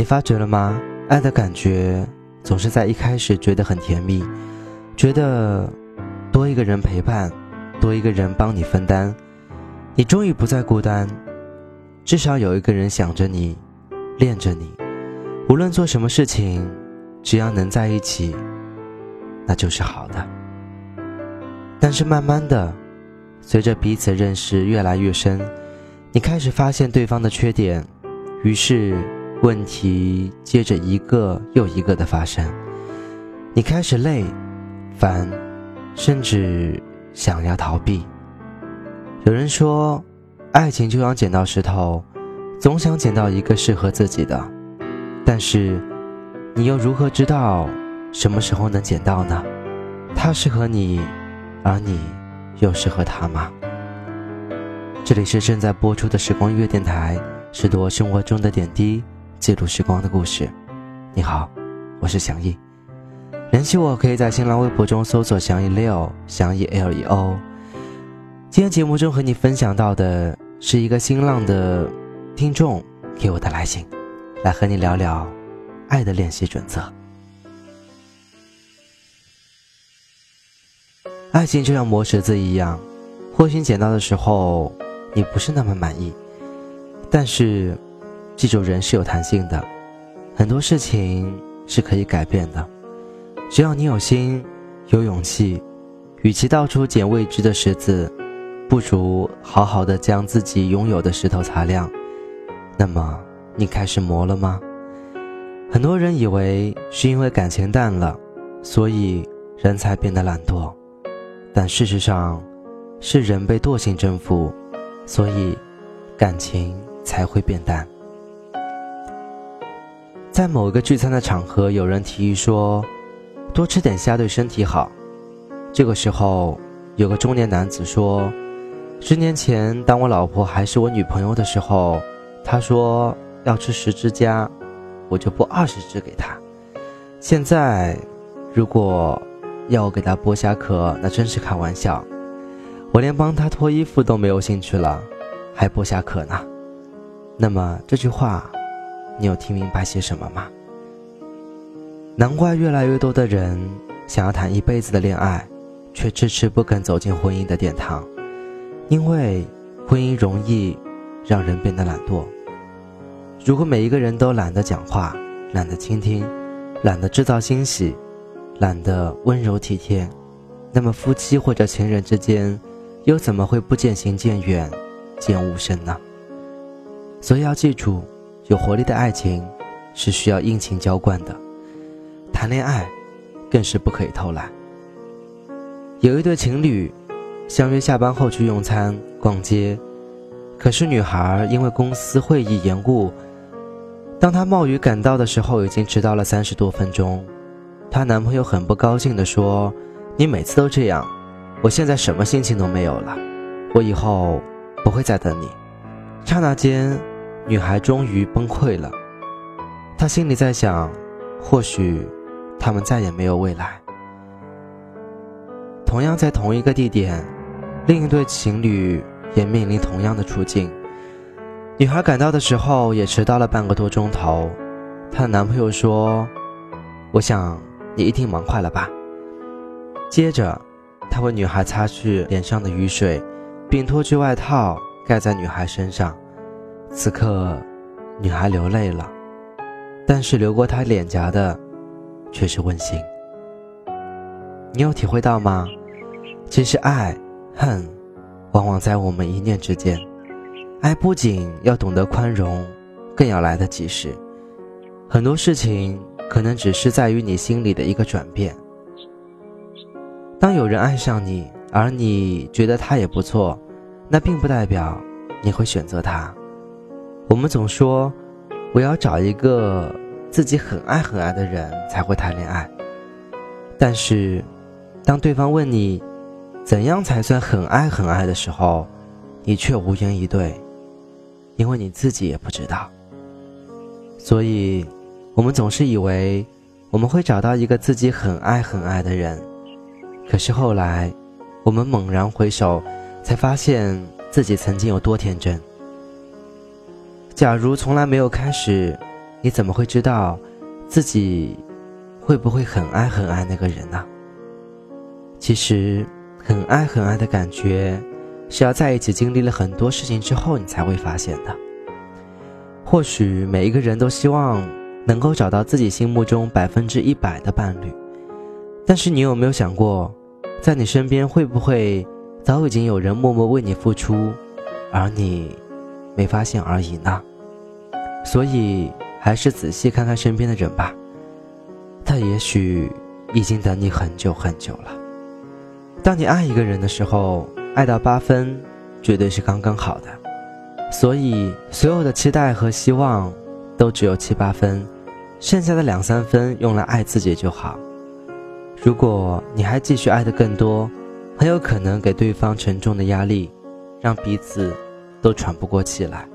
你发觉了吗？爱的感觉总是在一开始觉得很甜蜜，觉得多一个人陪伴，多一个人帮你分担，你终于不再孤单。至少有一个人想着你，恋着你，无论做什么事情，只要能在一起，那就是好的。但是慢慢的，随着彼此认识越来越深，你开始发现对方的缺点，于是问题接着一个又一个的发生，你开始累、烦，甚至想要逃避。有人说。爱情就像剪刀石头，总想捡到一个适合自己的，但是你又如何知道什么时候能捡到呢？他适合你，而你又适合他吗？这里是正在播出的时光音乐电台，拾掇生活中的点滴，记录时光的故事。你好，我是祥义，联系我可以在新浪微博中搜索“祥义六”，祥义 L E O。今天节目中和你分享到的是一个新浪的听众给我的来信，来和你聊聊爱的练习准则。爱情就像磨石子一样，或许捡到的时候你不是那么满意，但是记住人是有弹性的，很多事情是可以改变的，只要你有心有勇气，与其到处捡未知的石子。不如好好的将自己拥有的石头擦亮。那么，你开始磨了吗？很多人以为是因为感情淡了，所以人才变得懒惰，但事实上，是人被惰性征服，所以感情才会变淡。在某个聚餐的场合，有人提议说，多吃点虾对身体好。这个时候，有个中年男子说。十年前，当我老婆还是我女朋友的时候，她说要吃十只虾，我就剥二十只给她。现在，如果要我给她剥虾壳，那真是开玩笑。我连帮她脱衣服都没有兴趣了，还剥虾壳呢。那么这句话，你有听明白些什么吗？难怪越来越多的人想要谈一辈子的恋爱，却迟迟不肯走进婚姻的殿堂。因为婚姻容易让人变得懒惰。如果每一个人都懒得讲话、懒得倾听、懒得制造惊喜、懒得温柔体贴，那么夫妻或者情人之间又怎么会不渐行渐远、渐无声呢？所以要记住，有活力的爱情是需要殷勤浇灌的，谈恋爱更是不可以偷懒。有一对情侣。相约下班后去用餐、逛街，可是女孩因为公司会议延误，当她冒雨赶到的时候，已经迟到了三十多分钟。她男朋友很不高兴地说：“你每次都这样，我现在什么心情都没有了，我以后不会再等你。”刹那间，女孩终于崩溃了。她心里在想：或许他们再也没有未来。同样在同一个地点。另一对情侣也面临同样的处境，女孩赶到的时候也迟到了半个多钟头。她的男朋友说：“我想你一定忙坏了吧。”接着，他为女孩擦去脸上的雨水，并脱去外套盖在女孩身上。此刻，女孩流泪了，但是流过她脸颊的却是温馨。你有体会到吗？其实爱。恨，往往在我们一念之间。爱不仅要懂得宽容，更要来得及时。很多事情可能只是在于你心里的一个转变。当有人爱上你，而你觉得他也不错，那并不代表你会选择他。我们总说，我要找一个自己很爱很爱的人才会谈恋爱。但是，当对方问你，怎样才算很爱很爱的时候，你却无言以对，因为你自己也不知道。所以，我们总是以为我们会找到一个自己很爱很爱的人，可是后来，我们猛然回首，才发现自己曾经有多天真。假如从来没有开始，你怎么会知道自己会不会很爱很爱那个人呢？其实，很爱很爱的感觉，是要在一起经历了很多事情之后，你才会发现的。或许每一个人都希望能够找到自己心目中百分之一百的伴侣，但是你有没有想过，在你身边会不会早已经有人默默为你付出，而你没发现而已呢？所以，还是仔细看看身边的人吧，他也许已经等你很久很久了。当你爱一个人的时候，爱到八分，绝对是刚刚好的。所以，所有的期待和希望，都只有七八分，剩下的两三分用来爱自己就好。如果你还继续爱的更多，很有可能给对方沉重的压力，让彼此都喘不过气来，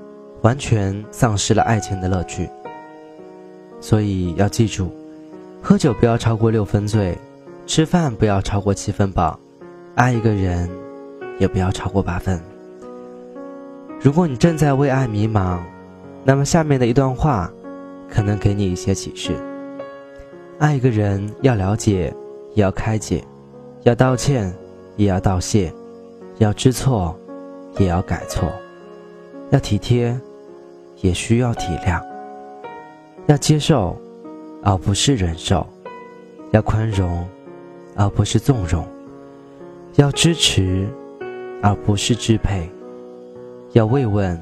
完全丧失了爱情的乐趣。所以要记住，喝酒不要超过六分醉，吃饭不要超过七分饱。爱一个人，也不要超过八分。如果你正在为爱迷茫，那么下面的一段话，可能给你一些启示。爱一个人要了解，也要开解；要道歉，也要道谢；要知错，也要改错；要体贴，也需要体谅；要接受，而不是忍受；要宽容，而不是纵容。要支持，而不是支配；要慰问，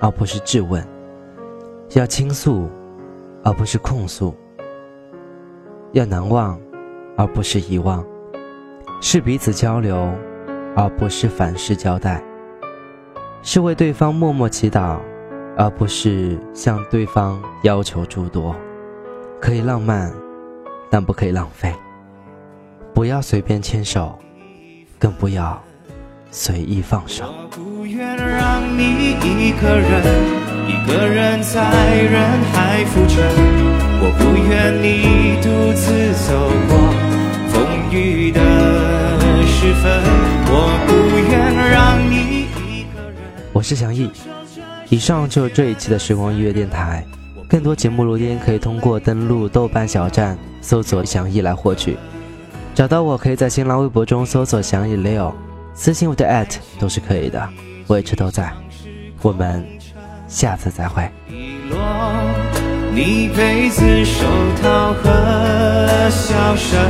而不是质问；要倾诉，而不是控诉；要难忘，而不是遗忘；是彼此交流，而不是凡事交代；是为对方默默祈祷，而不是向对方要求诸多。可以浪漫，但不可以浪费。不要随便牵手。更不要随意放手。我不愿让你一个人，一个人在人海浮沉。我不愿你独自走过风雨的时分。我不愿让你一个人。我是祥毅，以上就是这一期的时光音乐电台。更多节目录音可以通过登录豆瓣小站搜索“祥毅”来获取。找到我可以在新浪微博中搜索“想以 Leo”，私信我的 at 都是可以的，我一直都在。我们下次再会。你被子手套和笑声，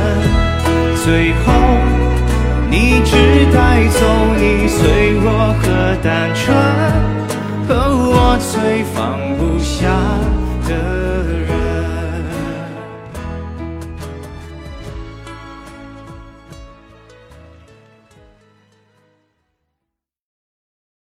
最后你只带走你脆弱和单纯，放。